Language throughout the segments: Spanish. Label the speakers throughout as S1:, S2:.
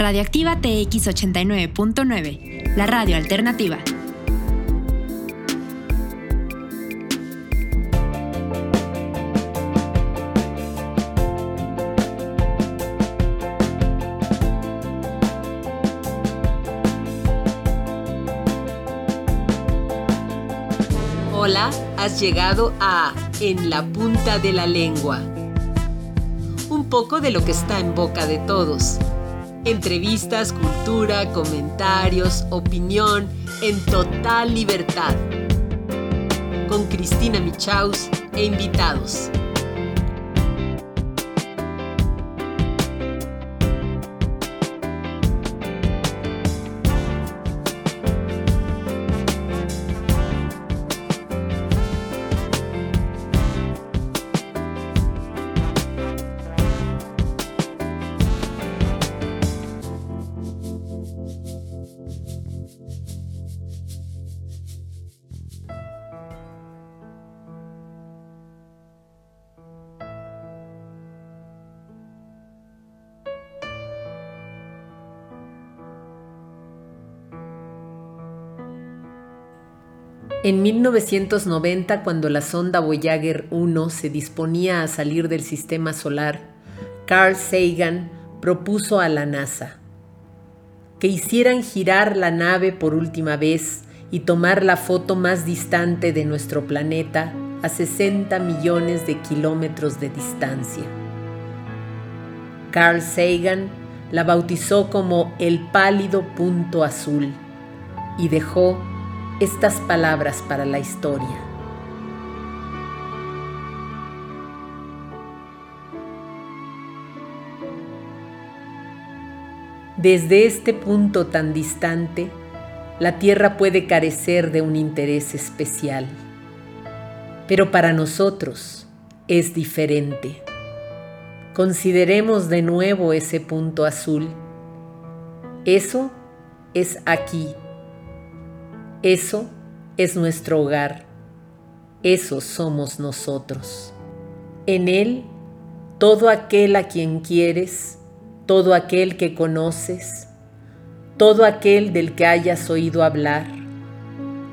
S1: Radioactiva TX 89.9, la radio alternativa.
S2: Hola, has llegado a En la punta de la lengua. Un poco de lo que está en boca de todos. Entrevistas, cultura, comentarios, opinión, en total libertad. Con Cristina Michaus e invitados. En 1990, cuando la sonda Voyager 1 se disponía a salir del sistema solar, Carl Sagan propuso a la NASA que hicieran girar la nave por última vez y tomar la foto más distante de nuestro planeta a 60 millones de kilómetros de distancia. Carl Sagan la bautizó como el pálido punto azul y dejó estas palabras para la historia. Desde este punto tan distante, la Tierra puede carecer de un interés especial, pero para nosotros es diferente. Consideremos de nuevo ese punto azul. Eso es aquí eso es nuestro hogar. Eso somos nosotros. En Él, todo aquel a quien quieres, todo aquel que conoces, todo aquel del que hayas oído hablar,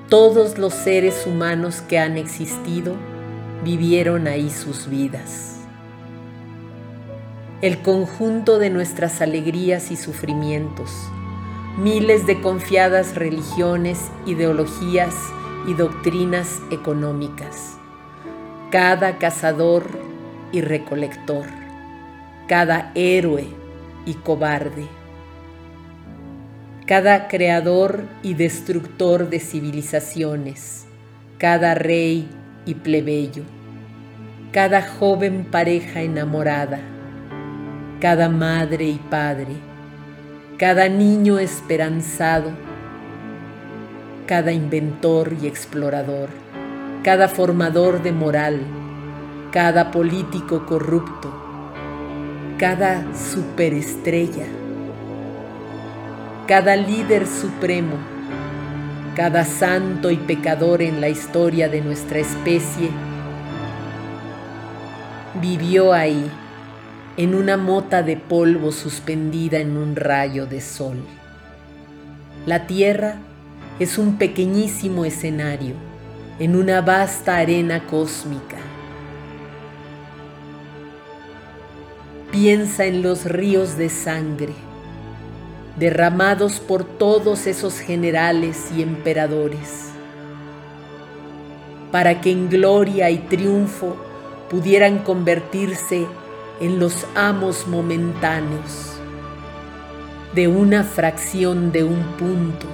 S2: todos los seres humanos que han existido, vivieron ahí sus vidas. El conjunto de nuestras alegrías y sufrimientos, miles de confiadas religiones, ideologías y doctrinas económicas, cada cazador y recolector, cada héroe y cobarde, cada creador y destructor de civilizaciones, cada rey y plebeyo, cada joven pareja enamorada, cada madre y padre, cada niño esperanzado, cada inventor y explorador, cada formador de moral, cada político corrupto, cada superestrella, cada líder supremo, cada santo y pecador en la historia de nuestra especie, vivió ahí en una mota de polvo suspendida en un rayo de sol. La Tierra es un pequeñísimo escenario en una vasta arena cósmica. Piensa en los ríos de sangre derramados por todos esos generales y emperadores, para que en gloria y triunfo pudieran convertirse en los amos momentáneos de una fracción de un punto.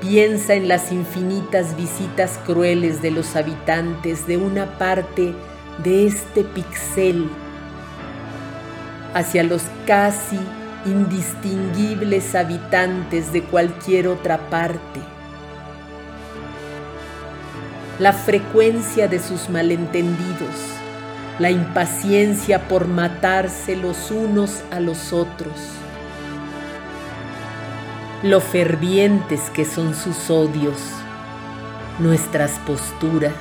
S2: Piensa en las infinitas visitas crueles de los habitantes de una parte de este pixel hacia los casi indistinguibles habitantes de cualquier otra parte. La frecuencia de sus malentendidos la impaciencia por matarse los unos a los otros, lo fervientes que son sus odios, nuestras posturas,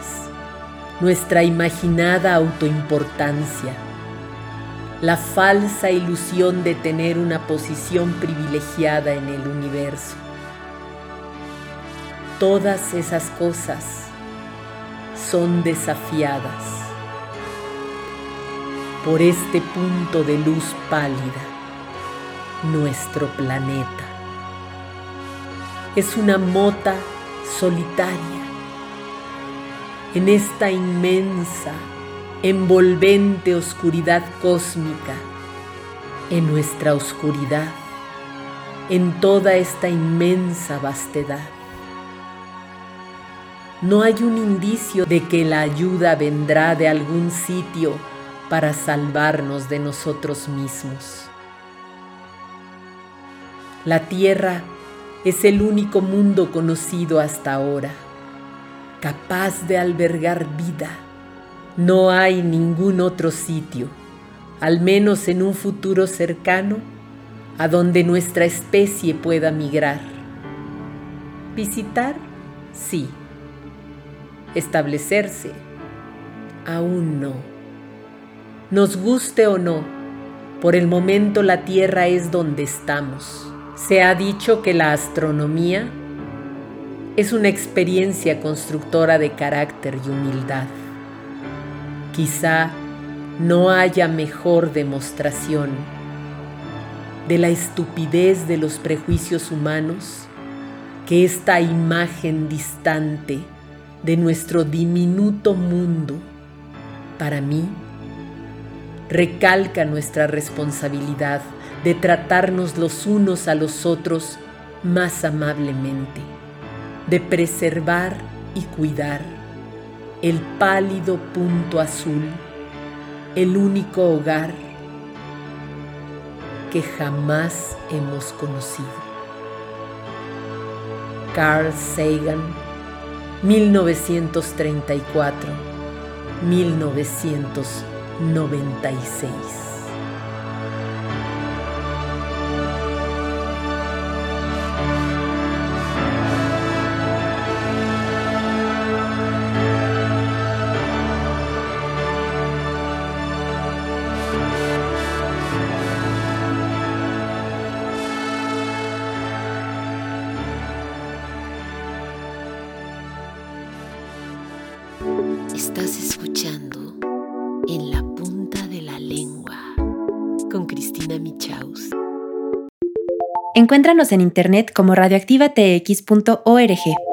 S2: nuestra imaginada autoimportancia, la falsa ilusión de tener una posición privilegiada en el universo. Todas esas cosas son desafiadas por este punto de luz pálida, nuestro planeta. Es una mota solitaria en esta inmensa envolvente oscuridad cósmica, en nuestra oscuridad, en toda esta inmensa vastedad. No hay un indicio de que la ayuda vendrá de algún sitio para salvarnos de nosotros mismos. La Tierra es el único mundo conocido hasta ahora, capaz de albergar vida no hay ningún otro sitio, al menos en un futuro cercano, a donde nuestra especie pueda migrar. Visitar, sí. Establecerse, aún no. Nos guste o no, por el momento la Tierra es donde estamos. Se ha dicho que la astronomía es una experiencia constructora de carácter y humildad. Quizá no haya mejor demostración de la estupidez de los prejuicios humanos que esta imagen distante de nuestro diminuto mundo. Para mí, recalca nuestra responsabilidad de tratarnos los unos a los otros más amablemente, de preservar y cuidar el pálido punto azul, el único hogar que jamás hemos conocido. Carl Sagan, 1934-1996.
S3: Estás escuchando En la punta de la lengua con Cristina Michaus.
S1: Encuéntranos en internet como radioactivatx.org.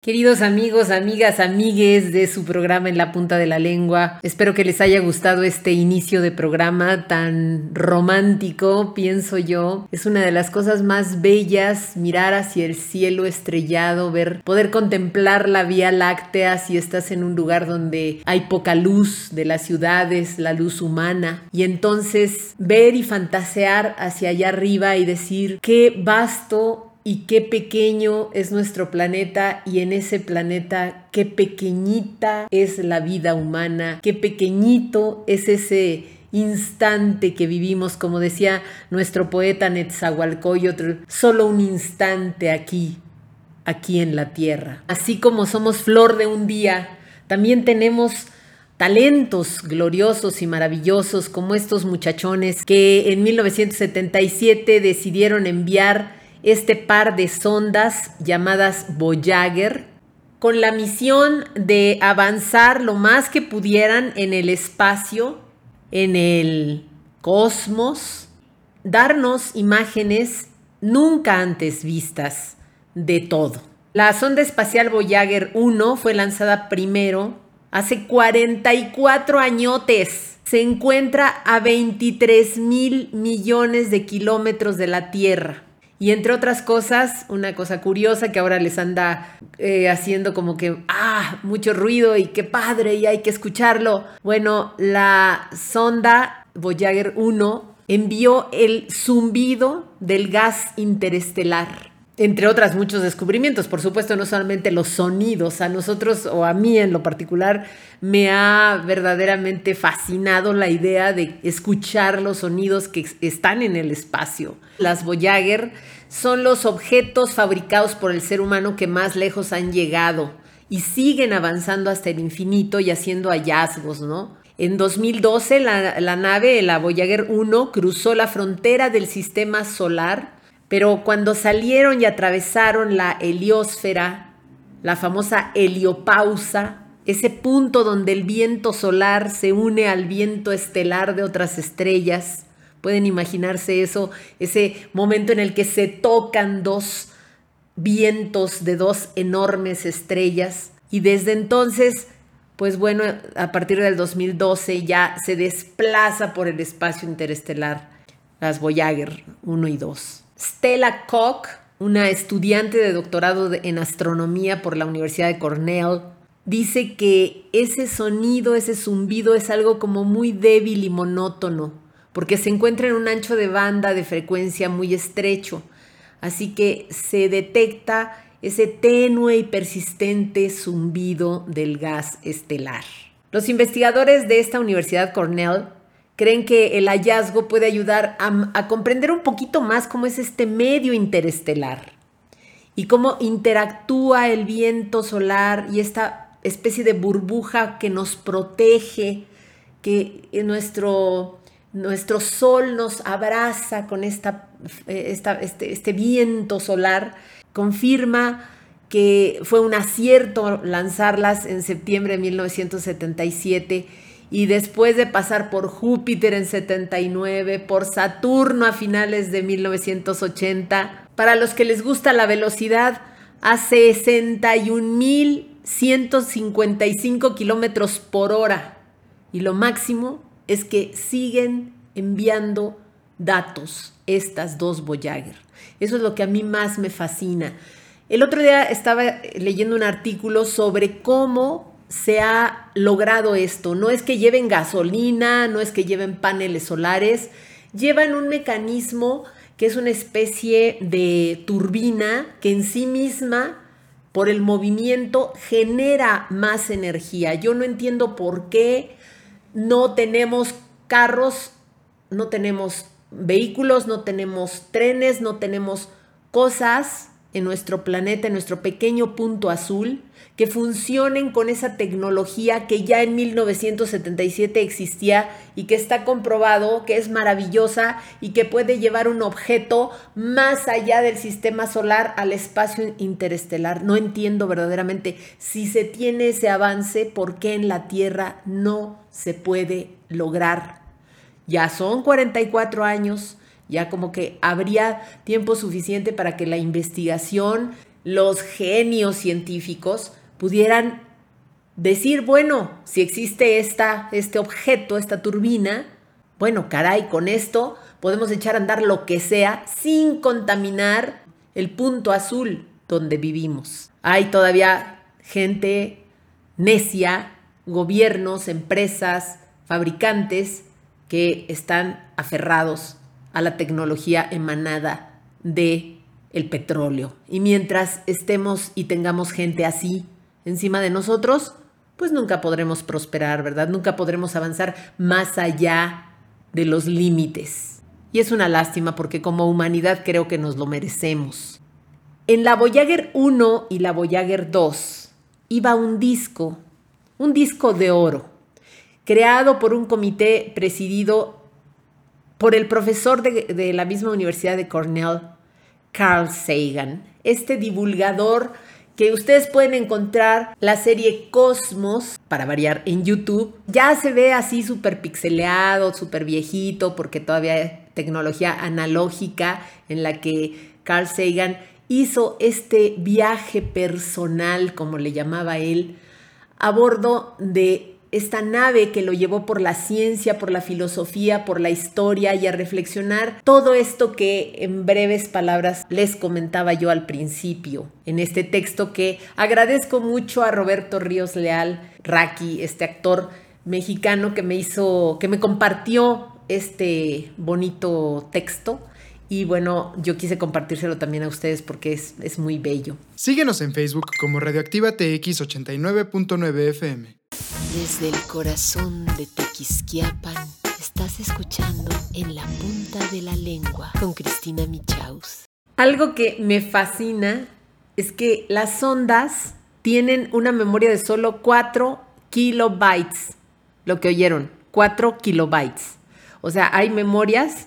S2: Queridos amigos, amigas, amigues de su programa En la punta de la lengua, espero que les haya gustado este inicio de programa tan romántico, pienso yo. Es una de las cosas más bellas mirar hacia el cielo estrellado, ver, poder contemplar la Vía Láctea si estás en un lugar donde hay poca luz de las ciudades, la luz humana, y entonces ver y fantasear hacia allá arriba y decir qué vasto y qué pequeño es nuestro planeta y en ese planeta qué pequeñita es la vida humana, qué pequeñito es ese instante que vivimos, como decía nuestro poeta Netzahualcoyotl, solo un instante aquí, aquí en la tierra. Así como somos flor de un día, también tenemos talentos gloriosos y maravillosos como estos muchachones que en 1977 decidieron enviar este par de sondas llamadas Voyager con la misión de avanzar lo más que pudieran en el espacio, en el cosmos, darnos imágenes nunca antes vistas de todo. La sonda espacial Voyager 1 fue lanzada primero hace 44 añotes. Se encuentra a 23 mil millones de kilómetros de la Tierra. Y entre otras cosas, una cosa curiosa que ahora les anda eh, haciendo como que, ah, mucho ruido y qué padre y hay que escucharlo. Bueno, la sonda Voyager 1 envió el zumbido del gas interestelar. Entre otras muchos descubrimientos, por supuesto, no solamente los sonidos, a nosotros o a mí en lo particular me ha verdaderamente fascinado la idea de escuchar los sonidos que están en el espacio. Las Voyager son los objetos fabricados por el ser humano que más lejos han llegado y siguen avanzando hasta el infinito y haciendo hallazgos, ¿no? En 2012 la, la nave, la Voyager 1, cruzó la frontera del sistema solar, pero cuando salieron y atravesaron la heliosfera, la famosa heliopausa, ese punto donde el viento solar se une al viento estelar de otras estrellas, pueden imaginarse eso, ese momento en el que se tocan dos vientos de dos enormes estrellas y desde entonces pues bueno, a partir del 2012 ya se desplaza por el espacio interestelar las Voyager 1 y 2. Stella Koch, una estudiante de doctorado en astronomía por la Universidad de Cornell, dice que ese sonido, ese zumbido es algo como muy débil y monótono, porque se encuentra en un ancho de banda de frecuencia muy estrecho. Así que se detecta ese tenue y persistente zumbido del gas estelar. Los investigadores de esta Universidad Cornell creen que el hallazgo puede ayudar a, comprender un poquito más cómo es este medio interestelar y cómo interactúa el viento solar y esta especie de burbuja que nos protege, que nuestro, nuestro sol nos abraza con esta, este, este viento solar confirma que fue un acierto lanzarlas en septiembre de 1977 y después de pasar por Júpiter en 79, por Saturno a finales de 1980, para los que les gusta la velocidad, a 61.155 kilómetros por hora. Y lo máximo es que siguen enviando datos estas dos Voyager. Eso es lo que a mí más me fascina. El otro día estaba leyendo un artículo sobre cómo se ha logrado esto. No es que lleven gasolina, no es que lleven paneles solares, llevan un mecanismo que es una especie de turbina que en sí misma, por el movimiento, genera más energía. Yo no entiendo por qué no tenemos carros, no tenemos vehículos, no tenemos trenes, no tenemos cosas en nuestro planeta, en nuestro pequeño punto azul, que funcionen con esa tecnología que ya en 1977 existía y que está comprobado que es maravillosa y que puede llevar un objeto más allá del sistema solar al espacio interestelar. No entiendo verdaderamente si se tiene ese avance, ¿por qué en la Tierra no se puede lograr? ya son 44 años, ya como que habría tiempo suficiente para que la investigación, los genios científicos pudieran decir, bueno, si existe esta, este objeto, esta turbina, bueno, caray, con esto podemos echar a andar lo que sea sin contaminar el punto azul donde vivimos. Hay todavía gente necia, gobiernos, empresas, fabricantes que están aferrados a la tecnología emanada de el petróleo. Y mientras estemos y tengamos gente así encima de nosotros, pues nunca podremos prosperar, ¿verdad? Nunca podremos avanzar más allá de los límites. Y es una lástima porque como humanidad creo que nos lo merecemos. En la Voyager 1 y la Voyager 2 iba un disco, un disco de oro creado por un comité presidido por el profesor de, la misma Universidad de Cornell, Carl Sagan, este divulgador que ustedes pueden encontrar la serie Cosmos, para variar, en YouTube. Ya se ve así súper pixeleado, súper viejito, porque todavía hay tecnología analógica en la que Carl Sagan hizo este viaje personal, como le llamaba él, a bordo de esta nave que lo llevó por la ciencia, por la filosofía, por la historia y a reflexionar todo esto que en breves palabras les comentaba yo al principio en este texto que agradezco mucho a Roberto Ríos Leal, Raki, este actor mexicano que me hizo, que me compartió este bonito texto. Y bueno, yo quise compartírselo también a ustedes porque es, es muy bello.
S4: Síguenos en Facebook como Radioactiva TX 89.9 FM.
S3: Desde el corazón de Tequisquiapan, estás escuchando En la punta de la lengua con Cristina Michaus.
S2: Algo que me fascina es que las ondas tienen una memoria de solo 4 kilobytes. lo que oyeron, 4 kilobytes. O sea, hay memorias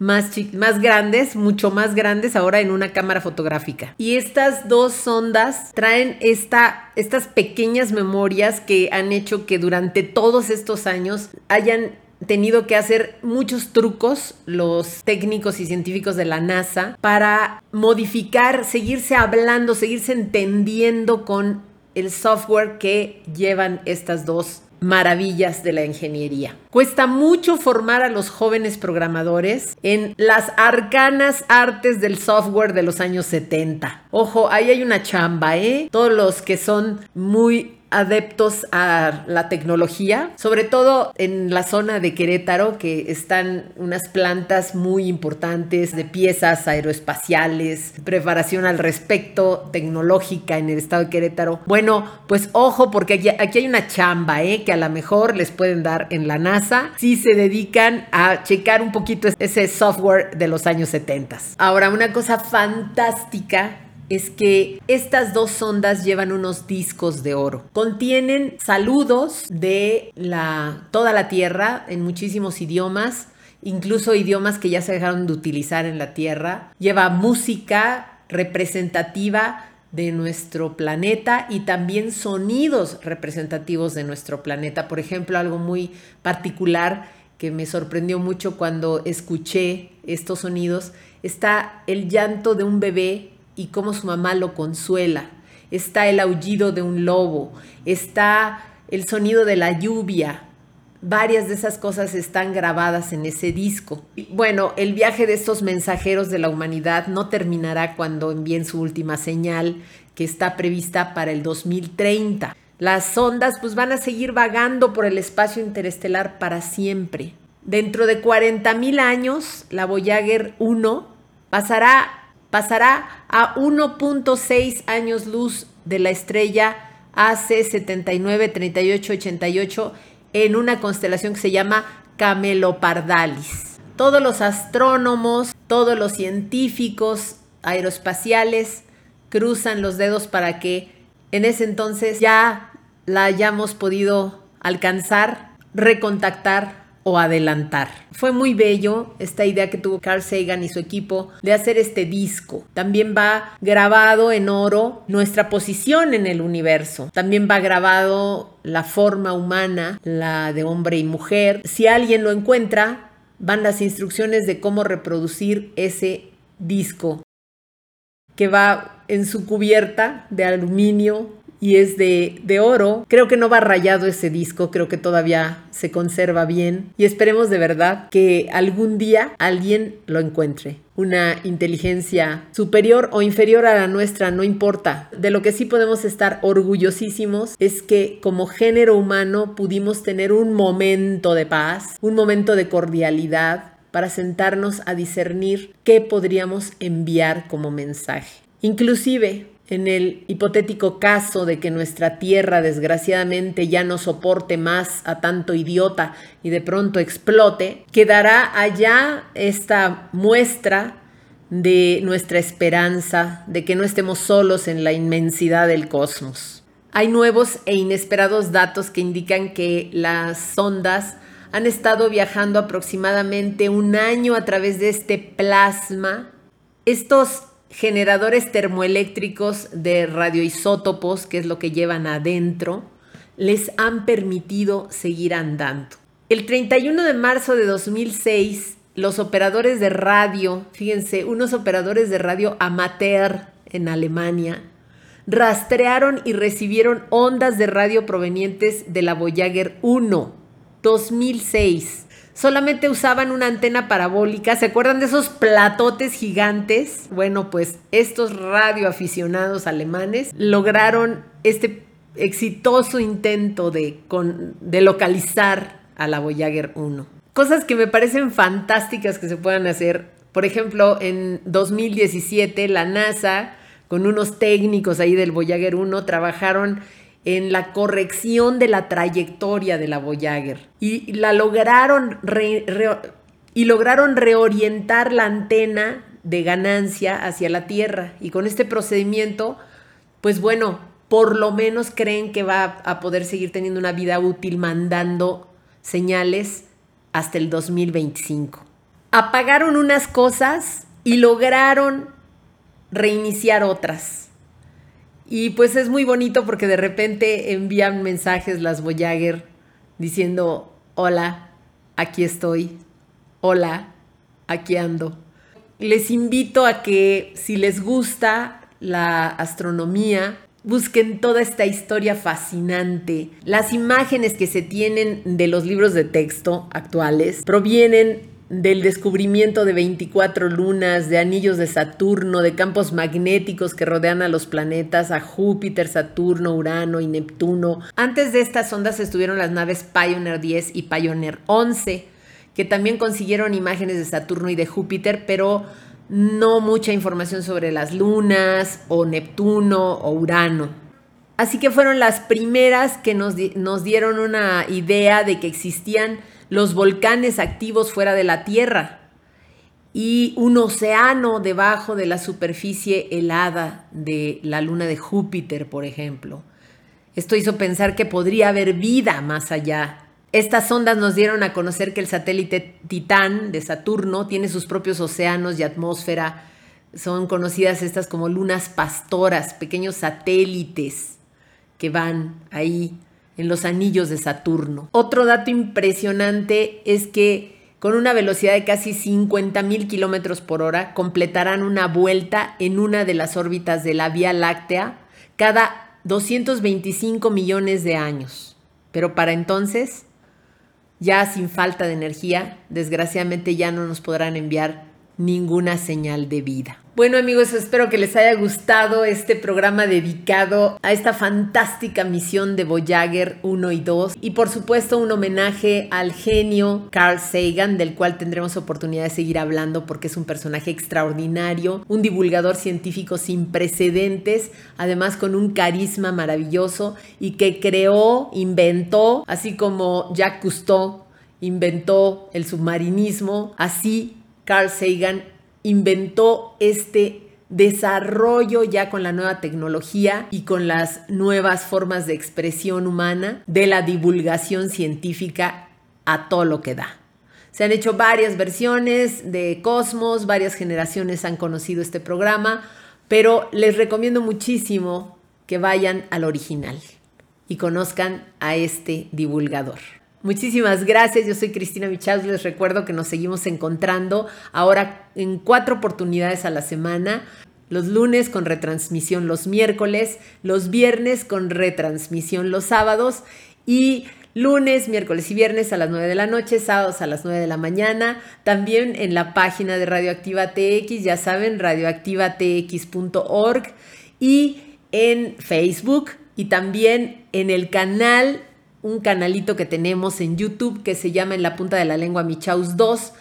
S2: más, más grandes, mucho más grandes ahora en una cámara fotográfica. Y estas dos sondas traen esta, estas pequeñas memorias que han hecho que durante todos estos años hayan tenido que hacer muchos trucos los técnicos y científicos de la NASA para modificar, seguirse hablando, seguirse entendiendo con el software que llevan estas dos maravillas de la ingeniería. Cuesta mucho formar a los jóvenes programadores en las arcanas artes del software de los años 70. Ojo, ahí hay una chamba, ¿eh? Todos los que son muy adeptos a la tecnología, sobre todo en la zona de Querétaro, que están unas plantas muy importantes de piezas aeroespaciales, preparación al respecto tecnológica en el estado de Querétaro. Bueno, pues ojo, porque aquí, hay una chamba, ¿eh? que a lo mejor les pueden dar en la NASA si se dedican a checar un poquito ese software de los años 70. Ahora, una cosa fantástica es que estas dos sondas llevan unos discos de oro. Contienen saludos de la, toda la Tierra en muchísimos idiomas, incluso idiomas que ya se dejaron de utilizar en la Tierra. Lleva música representativa de nuestro planeta y también sonidos representativos de nuestro planeta. Por ejemplo, algo muy particular que me sorprendió mucho cuando escuché estos sonidos, está el llanto de un bebé y cómo su mamá lo consuela. Está el aullido de un lobo, está el sonido de la lluvia. Varias de esas cosas están grabadas en ese disco. Bueno, el viaje de estos mensajeros de la humanidad no terminará cuando envíen su última señal, que está prevista para el 2030. Las sondas pues van a seguir vagando por el espacio interestelar para siempre. Dentro de 40.000 años, la Voyager 1 pasará pasará a 1.6 años luz de la estrella AC 793888 en una constelación que se llama Camelopardalis. Todos los astrónomos, todos los científicos aeroespaciales cruzan los dedos para que en ese entonces ya la hayamos podido alcanzar, recontactar o adelantar. Fue muy bello esta idea que tuvo Carl Sagan y su equipo de hacer este disco. También va grabado en oro nuestra posición en el universo. También va grabado la forma humana, la de hombre y mujer. Si alguien lo encuentra, van las instrucciones de cómo reproducir ese disco que va en su cubierta de aluminio y es de, de, oro. Creo que no va rayado ese disco, creo que todavía se conserva bien y esperemos de verdad que algún día alguien lo encuentre. Una inteligencia superior o inferior a la nuestra, no importa. De lo que sí podemos estar orgullosísimos es que como género humano pudimos tener un momento de paz, un momento de cordialidad para sentarnos a discernir qué podríamos enviar como mensaje. Inclusive en el hipotético caso de que nuestra tierra desgraciadamente ya no soporte más a tanto idiota y de pronto explote, quedará allá esta muestra de nuestra esperanza, de que no estemos solos en la inmensidad del cosmos. Hay nuevos e inesperados datos que indican que las sondas han estado viajando aproximadamente un año a través de este plasma. Estos generadores termoeléctricos de radioisótopos, que es lo que llevan adentro, les han permitido seguir andando. El 31 de marzo de 2006, los operadores de radio, fíjense, unos operadores de radio amateur en Alemania, rastrearon y recibieron ondas de radio provenientes de la Voyager 1, 2006 solamente usaban una antena parabólica. ¿Se acuerdan de esos platotes gigantes? Bueno, pues estos radioaficionados alemanes lograron este exitoso intento de, de localizar a la Voyager 1. Cosas que me parecen fantásticas que se puedan hacer. Por ejemplo, en 2017 la NASA con unos técnicos ahí del Voyager 1 trabajaron en la corrección de la trayectoria de la Voyager y la lograron y lograron reorientar la antena de ganancia hacia la Tierra y con este procedimiento pues bueno por lo menos creen que va a poder seguir teniendo una vida útil mandando señales hasta el 2025. Apagaron unas cosas y lograron reiniciar otras. Y pues es muy bonito porque de repente envían mensajes las Voyager diciendo, hola, aquí estoy, hola, aquí ando. Les invito a que si les gusta la astronomía, busquen toda esta historia fascinante. Las imágenes que se tienen de los libros de texto actuales provienen del descubrimiento de 24 lunas, de anillos de Saturno, de campos magnéticos que rodean a los planetas, a Júpiter, Saturno, Urano y Neptuno. Antes de estas ondas estuvieron las naves Pioneer 10 y Pioneer 11, que también consiguieron imágenes de Saturno y de Júpiter, pero no mucha información sobre las lunas o Neptuno o Urano. Así que fueron las primeras que nos, nos dieron una idea de que existían los volcanes activos fuera de la Tierra y un océano debajo de la superficie helada de la luna de Júpiter, por ejemplo. Esto hizo pensar que podría haber vida más allá. Estas ondas nos dieron a conocer que el satélite Titán de Saturno tiene sus propios océanos y atmósfera. Son conocidas estas como lunas pastoras, pequeños satélites que van ahí en los anillos de Saturno. Otro dato impresionante es que con una velocidad de casi 50 mil kilómetros por hora completarán una vuelta en una de las órbitas de la Vía Láctea cada 225 millones de años. Pero para entonces, ya sin falta de energía, desgraciadamente ya no nos podrán enviar ninguna señal de vida. Bueno amigos, espero que les haya gustado este programa dedicado a esta fantástica misión de Voyager 1 y 2 y por supuesto un homenaje al genio Carl Sagan del cual tendremos oportunidad de seguir hablando porque es un personaje extraordinario, un divulgador científico sin precedentes, además con un carisma maravilloso y que creó, inventó, así como Jacques Cousteau inventó el submarinismo, así Carl Sagan inventó este desarrollo ya con la nueva tecnología y con las nuevas formas de expresión humana de la divulgación científica a todo lo que da. Se han hecho varias versiones de Cosmos, varias generaciones han conocido este programa, pero les recomiendo muchísimo que vayan al original y conozcan a este divulgador. Muchísimas gracias, yo soy Cristina Michaus, les recuerdo que nos seguimos encontrando ahora en cuatro oportunidades a la semana, los lunes con retransmisión los miércoles, los viernes con retransmisión los sábados y lunes, miércoles y viernes a las 9 de la noche, sábados a las 9 de la mañana, también en la página de Radioactiva TX, ya saben, radioactivatx.org y en Facebook y también en el canal un canalito que tenemos en YouTube que se llama En la punta de la lengua Michaus 2,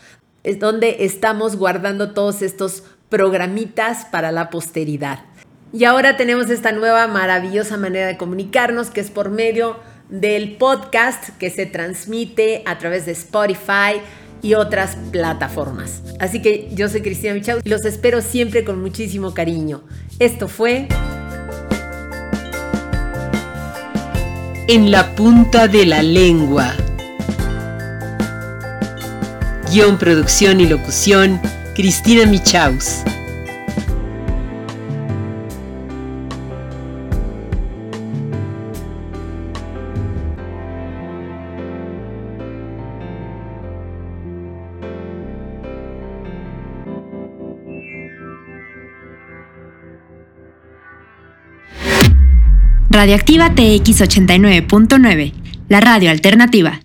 S2: es donde estamos guardando todos estos programitas para la posteridad. Y ahora tenemos esta nueva maravillosa manera de comunicarnos que es por medio del podcast que se transmite a través de Spotify y otras plataformas. Así que yo soy Cristina Michaus y los espero siempre con muchísimo cariño. Esto fue...
S3: en la punta de la lengua. Guión, producción y locución, Cristina Michaus.
S1: Radioactiva TX 89.9, la radio alternativa.